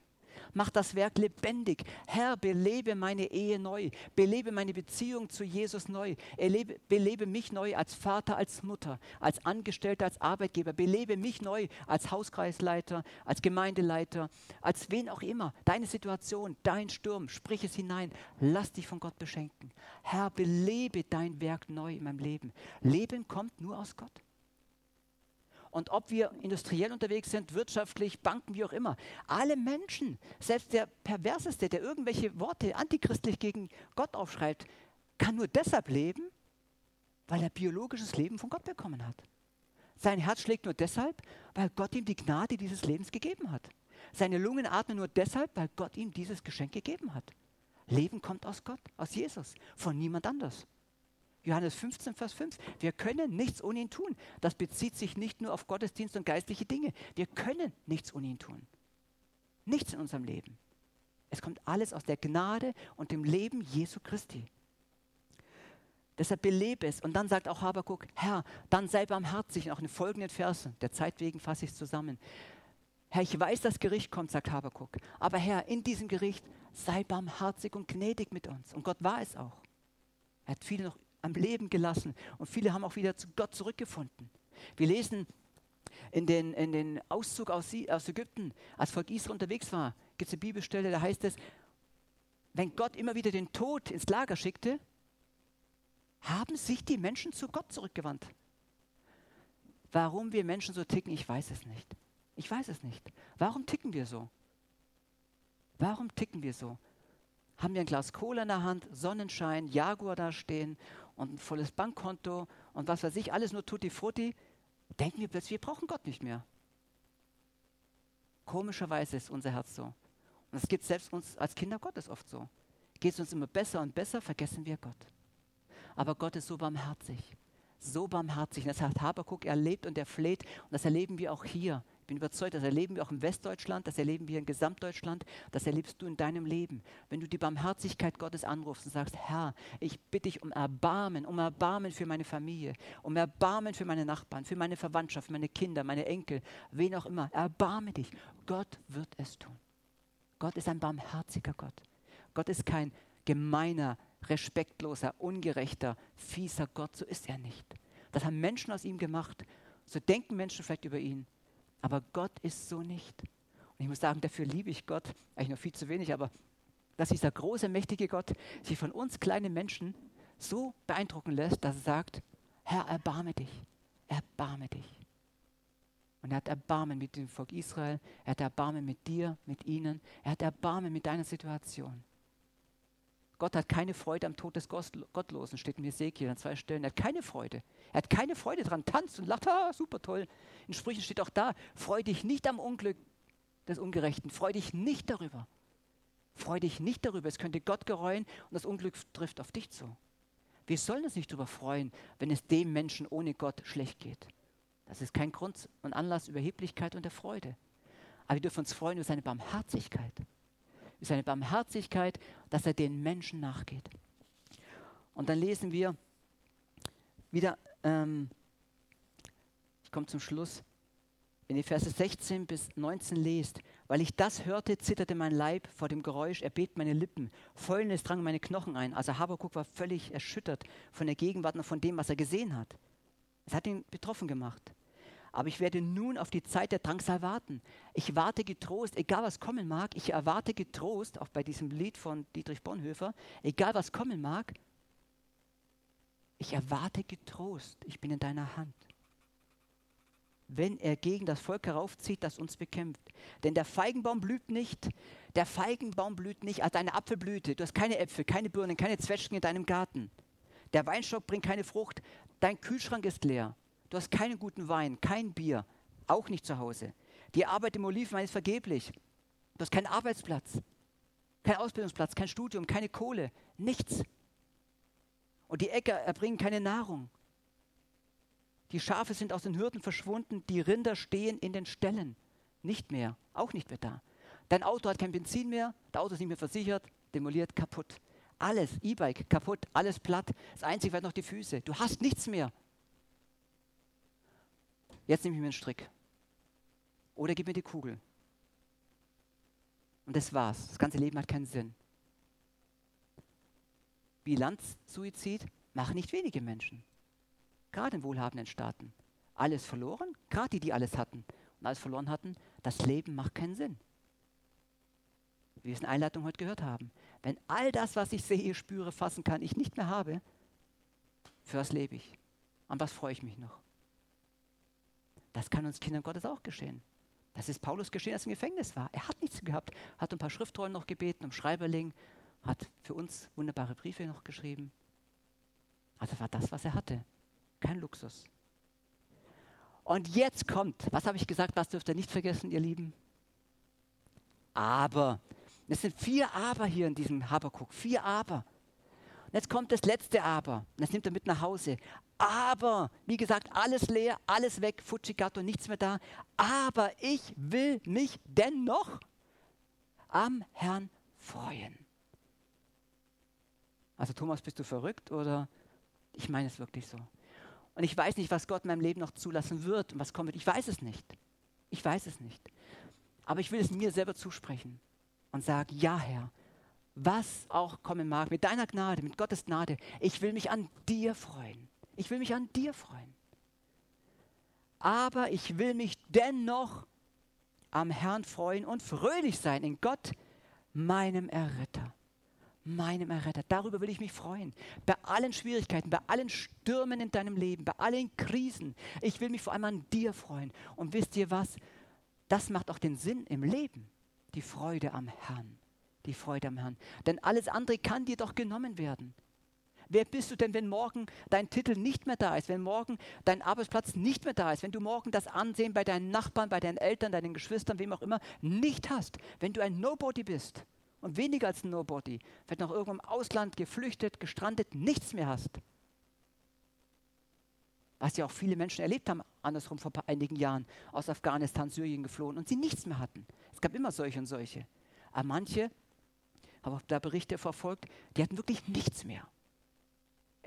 mach das Werk lebendig. Herr, belebe meine Ehe neu, belebe meine Beziehung zu Jesus neu, erlebe, belebe mich neu als Vater, als Mutter, als Angestellter, als Arbeitgeber, belebe mich neu als Hauskreisleiter, als Gemeindeleiter, als wen auch immer. Deine Situation, dein Sturm, sprich es hinein, lass dich von Gott beschenken. Herr, belebe dein Werk neu in meinem Leben. Leben kommt nur aus Gott. Und ob wir industriell unterwegs sind, wirtschaftlich, Banken, wie auch immer, alle Menschen, selbst der Perverseste, der irgendwelche Worte antichristlich gegen Gott aufschreibt, kann nur deshalb leben, weil er biologisches Leben von Gott bekommen hat. Sein Herz schlägt nur deshalb, weil Gott ihm die Gnade dieses Lebens gegeben hat. Seine Lungen atmen nur deshalb, weil Gott ihm dieses Geschenk gegeben hat. Leben kommt aus Gott, aus Jesus, von niemand anders. Johannes 15, Vers 5. Wir können nichts ohne ihn tun. Das bezieht sich nicht nur auf Gottesdienst und geistliche Dinge. Wir können nichts ohne ihn tun. Nichts in unserem Leben. Es kommt alles aus der Gnade und dem Leben Jesu Christi. Deshalb belebe es. Und dann sagt auch Habakuk, Herr, dann sei barmherzig. Und auch in den folgenden Versen, der Zeit wegen fasse ich es zusammen. Herr, ich weiß, das Gericht kommt, sagt Habakuk. Aber Herr, in diesem Gericht sei barmherzig und gnädig mit uns. Und Gott war es auch. Er hat viele noch am Leben gelassen und viele haben auch wieder zu Gott zurückgefunden. Wir lesen in den, in den Auszug aus, aus Ägypten, als Volk Israel unterwegs war, gibt es eine Bibelstelle, da heißt es, wenn Gott immer wieder den Tod ins Lager schickte, haben sich die Menschen zu Gott zurückgewandt. Warum wir Menschen so ticken, ich weiß es nicht. Ich weiß es nicht. Warum ticken wir so? Warum ticken wir so? Haben wir ein Glas Cola in der Hand, Sonnenschein, Jaguar da stehen und ein volles Bankkonto und was weiß ich, alles nur tutti frutti, denken wir plötzlich, wir brauchen Gott nicht mehr. Komischerweise ist unser Herz so. Und es geht selbst uns als Kinder Gottes oft so. Geht es uns immer besser und besser, vergessen wir Gott. Aber Gott ist so barmherzig. So barmherzig. Und das hat Habakuk erlebt und er fleht. Und das erleben wir auch hier bin überzeugt, das erleben wir auch in Westdeutschland, das erleben wir in Gesamtdeutschland, das erlebst du in deinem Leben. Wenn du die Barmherzigkeit Gottes anrufst und sagst, Herr, ich bitte dich um Erbarmen, um Erbarmen für meine Familie, um Erbarmen für meine Nachbarn, für meine Verwandtschaft, meine Kinder, meine Enkel, wen auch immer, erbarme dich. Gott wird es tun. Gott ist ein barmherziger Gott. Gott ist kein gemeiner, respektloser, ungerechter, fieser Gott, so ist er nicht. Das haben Menschen aus ihm gemacht. So denken Menschen vielleicht über ihn. Aber Gott ist so nicht. Und ich muss sagen, dafür liebe ich Gott, eigentlich noch viel zu wenig, aber dass dieser große, mächtige Gott sich von uns kleinen Menschen so beeindrucken lässt, dass er sagt, Herr, erbarme dich, erbarme dich. Und er hat Erbarmen mit dem Volk Israel, er hat Erbarmen mit dir, mit ihnen, er hat Erbarmen mit deiner Situation. Gott hat keine Freude am Tod des Gottlosen, steht in Ezekiel an zwei Stellen. Er hat keine Freude. Er hat keine Freude dran, tanzt und lacht, ah, super toll. In Sprüchen steht auch da, freu dich nicht am Unglück des Ungerechten, freu dich nicht darüber. Freu dich nicht darüber, es könnte Gott gereuen und das Unglück trifft auf dich zu. Wir sollen uns nicht darüber freuen, wenn es dem Menschen ohne Gott schlecht geht. Das ist kein Grund und Anlass Überheblichkeit und der Freude. Aber wir dürfen uns freuen über seine Barmherzigkeit ist seine Barmherzigkeit, dass er den Menschen nachgeht. Und dann lesen wir wieder, ähm, ich komme zum Schluss, wenn ihr Verse 16 bis 19 lest, weil ich das hörte, zitterte mein Leib vor dem Geräusch, erbet meine Lippen, Fäulnis drang meine Knochen ein. Also Habakuk war völlig erschüttert von der Gegenwart und von dem, was er gesehen hat. Es hat ihn betroffen gemacht aber ich werde nun auf die Zeit der Drangsal warten. Ich warte getrost, egal was kommen mag, ich erwarte getrost, auch bei diesem Lied von Dietrich Bonhoeffer, egal was kommen mag, ich erwarte getrost, ich bin in deiner Hand. wenn er gegen das Volk heraufzieht, das uns bekämpft. Denn der Feigenbaum blüht nicht, der Feigenbaum blüht nicht als eine Apfelblüte. Du hast keine Äpfel, keine Birnen, keine Zwetschgen in deinem Garten. Der Weinstock bringt keine Frucht, dein Kühlschrank ist leer. Du hast keinen guten Wein, kein Bier, auch nicht zu Hause. Die Arbeit im Olivenhain ist vergeblich. Du hast keinen Arbeitsplatz, keinen Ausbildungsplatz, kein Studium, keine Kohle, nichts. Und die Äcker erbringen keine Nahrung. Die Schafe sind aus den Hürden verschwunden, die Rinder stehen in den Ställen. Nicht mehr, auch nicht mehr da. Dein Auto hat kein Benzin mehr, das Auto ist nicht mehr versichert, demoliert, kaputt. Alles, E-Bike kaputt, alles platt. Das Einzige war noch die Füße. Du hast nichts mehr. Jetzt nehme ich mir einen Strick. Oder gib mir die Kugel. Und das war's. Das ganze Leben hat keinen Sinn. Bilanzsuizid machen nicht wenige Menschen gerade in wohlhabenden Staaten. Alles verloren, gerade die, die alles hatten und alles verloren hatten, das Leben macht keinen Sinn. Wie wir es in der Einleitung heute gehört haben. Wenn all das, was ich sehe, spüre, fassen kann, ich nicht mehr habe, für was lebe ich? An was freue ich mich noch? Das kann uns Kindern Gottes auch geschehen. Das ist Paulus geschehen, als er im Gefängnis war. Er hat nichts gehabt, hat ein paar Schriftrollen noch gebeten, um Schreiberling, hat für uns wunderbare Briefe noch geschrieben. Also war das, was er hatte. Kein Luxus. Und jetzt kommt, was habe ich gesagt, was dürft ihr nicht vergessen, ihr Lieben? Aber. Es sind vier Aber hier in diesem Habakuk. Vier Aber. Und jetzt kommt das letzte Aber. Und das nimmt er mit nach Hause. Aber, wie gesagt, alles leer, alles weg, Fujigato, nichts mehr da. Aber ich will mich dennoch am Herrn freuen. Also Thomas, bist du verrückt oder ich meine es wirklich so? Und ich weiß nicht, was Gott in meinem Leben noch zulassen wird und was kommt. Ich weiß es nicht. Ich weiß es nicht. Aber ich will es mir selber zusprechen und sagen, ja Herr, was auch kommen mag, mit deiner Gnade, mit Gottes Gnade, ich will mich an dir freuen. Ich will mich an dir freuen. Aber ich will mich dennoch am Herrn freuen und fröhlich sein in Gott, meinem Erretter meinem Erretter. Darüber will ich mich freuen. Bei allen Schwierigkeiten, bei allen Stürmen in deinem Leben, bei allen Krisen. Ich will mich vor allem an dir freuen. Und wisst ihr was? Das macht auch den Sinn im Leben. Die Freude am Herrn. Die Freude am Herrn. Denn alles andere kann dir doch genommen werden. Wer bist du denn, wenn morgen dein Titel nicht mehr da ist, wenn morgen dein Arbeitsplatz nicht mehr da ist, wenn du morgen das Ansehen bei deinen Nachbarn, bei deinen Eltern, deinen Geschwistern, wem auch immer, nicht hast, wenn du ein Nobody bist? und weniger als ein Nobody, vielleicht noch irgendwo im Ausland geflüchtet, gestrandet, nichts mehr hast. Was ja auch viele Menschen erlebt haben, andersrum vor einigen Jahren, aus Afghanistan, Syrien geflohen und sie nichts mehr hatten. Es gab immer solche und solche. Aber manche, habe auch da Berichte verfolgt, die hatten wirklich nichts mehr.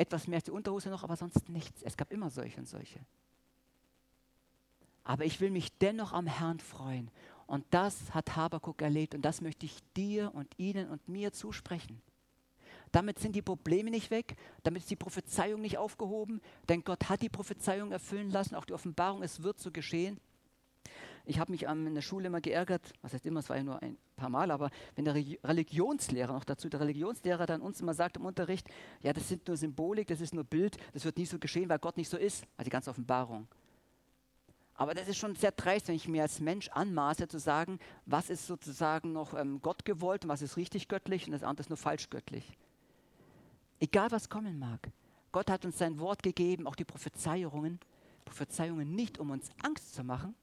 Etwas mehr als die Unterhose noch, aber sonst nichts. Es gab immer solche und solche. Aber ich will mich dennoch am Herrn freuen und das hat Habakuk erlebt und das möchte ich dir und Ihnen und mir zusprechen. Damit sind die Probleme nicht weg, damit ist die Prophezeiung nicht aufgehoben, denn Gott hat die Prophezeiung erfüllen lassen, auch die Offenbarung, es wird so geschehen. Ich habe mich in der Schule immer geärgert, was heißt immer, es war ja nur ein paar Mal, aber wenn der Religionslehrer noch dazu, der Religionslehrer dann uns immer sagt im Unterricht, ja, das sind nur Symbolik, das ist nur Bild, das wird nie so geschehen, weil Gott nicht so ist, also die ganze Offenbarung. Aber das ist schon sehr dreist, wenn ich mir als Mensch anmaße zu sagen, was ist sozusagen noch ähm, Gott gewollt und was ist richtig göttlich und das andere ist nur falsch göttlich. Egal was kommen mag. Gott hat uns sein Wort gegeben, auch die Prophezeiungen. Prophezeiungen nicht, um uns Angst zu machen,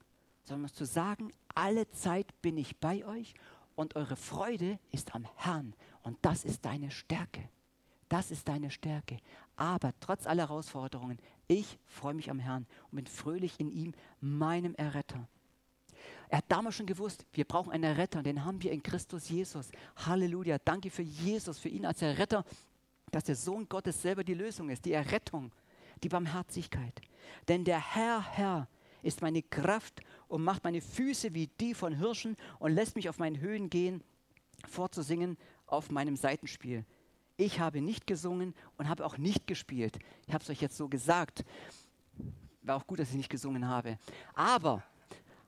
sondern zu sagen, alle Zeit bin ich bei euch und eure Freude ist am Herrn und das ist deine Stärke. Das ist deine Stärke. Aber trotz aller Herausforderungen, ich freue mich am Herrn und bin fröhlich in ihm, meinem Erretter. Er hat damals schon gewusst, wir brauchen einen Erretter, den haben wir in Christus Jesus. Halleluja, danke für Jesus, für ihn als Erretter, dass der Sohn Gottes selber die Lösung ist, die Errettung, die Barmherzigkeit. Denn der Herr, Herr, ist meine Kraft und macht meine Füße wie die von Hirschen und lässt mich auf meinen Höhen gehen, vorzusingen auf meinem Seitenspiel ich habe nicht gesungen und habe auch nicht gespielt. Ich habe es euch jetzt so gesagt. War auch gut, dass ich nicht gesungen habe. Aber,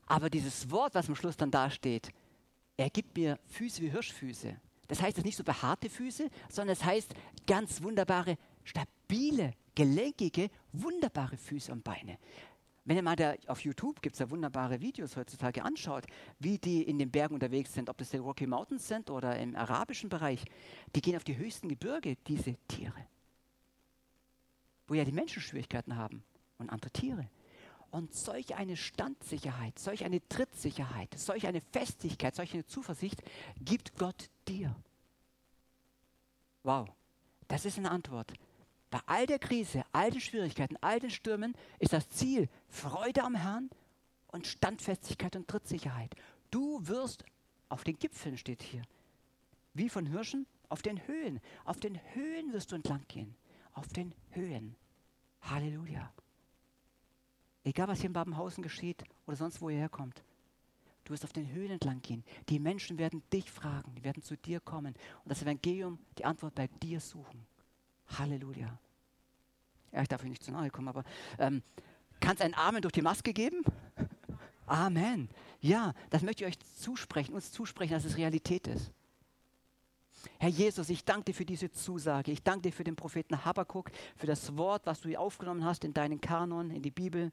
aber dieses Wort, was am Schluss dann dasteht, er gibt mir Füße wie Hirschfüße. Das heißt, es nicht so behaarte Füße, sondern es heißt ganz wunderbare, stabile, gelenkige, wunderbare Füße und Beine. Wenn ihr mal da auf YouTube gibt es ja wunderbare Videos heutzutage anschaut, wie die in den Bergen unterwegs sind, ob das die Rocky Mountains sind oder im arabischen Bereich, die gehen auf die höchsten Gebirge, diese Tiere. Wo ja die Menschen Schwierigkeiten haben und andere Tiere. Und solch eine Standsicherheit, solch eine Trittsicherheit, solch eine Festigkeit, solch eine Zuversicht gibt Gott dir. Wow, das ist eine Antwort. Bei all der Krise, all den Schwierigkeiten, all den Stürmen ist das Ziel Freude am Herrn und Standfestigkeit und Trittsicherheit. Du wirst auf den Gipfeln, steht hier, wie von Hirschen, auf den Höhen. Auf den Höhen wirst du entlang gehen. Auf den Höhen. Halleluja. Egal, was hier in Babenhausen geschieht oder sonst wo ihr herkommt. Du wirst auf den Höhen entlang gehen. Die Menschen werden dich fragen, die werden zu dir kommen und das Evangelium, die Antwort bei dir suchen. Halleluja. Ja, ich darf euch nicht zu nahe kommen, aber ähm, kann es einen Amen durch die Maske geben? Amen. Ja, das möchte ich euch zusprechen, uns zusprechen, dass es Realität ist. Herr Jesus, ich danke dir für diese Zusage. Ich danke dir für den Propheten Habakkuk, für das Wort, was du aufgenommen hast in deinen Kanon, in die Bibel.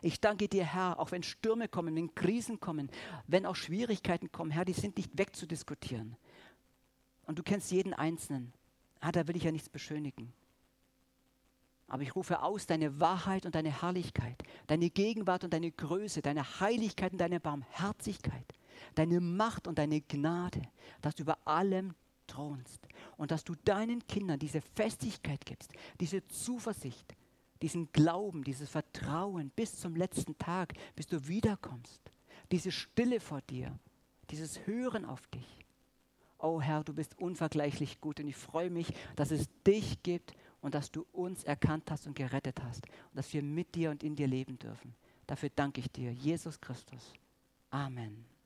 Ich danke dir, Herr, auch wenn Stürme kommen, wenn Krisen kommen, wenn auch Schwierigkeiten kommen, Herr, die sind nicht wegzudiskutieren. Und du kennst jeden Einzelnen. Ah, da will ich ja nichts beschönigen. Aber ich rufe aus deine Wahrheit und deine Herrlichkeit, deine Gegenwart und deine Größe, deine Heiligkeit und deine Barmherzigkeit, deine Macht und deine Gnade, dass du über allem thronst und dass du deinen Kindern diese Festigkeit gibst, diese Zuversicht, diesen Glauben, dieses Vertrauen bis zum letzten Tag, bis du wiederkommst, diese Stille vor dir, dieses Hören auf dich. Oh Herr, du bist unvergleichlich gut und ich freue mich, dass es dich gibt und dass du uns erkannt hast und gerettet hast und dass wir mit dir und in dir leben dürfen. Dafür danke ich dir, Jesus Christus. Amen.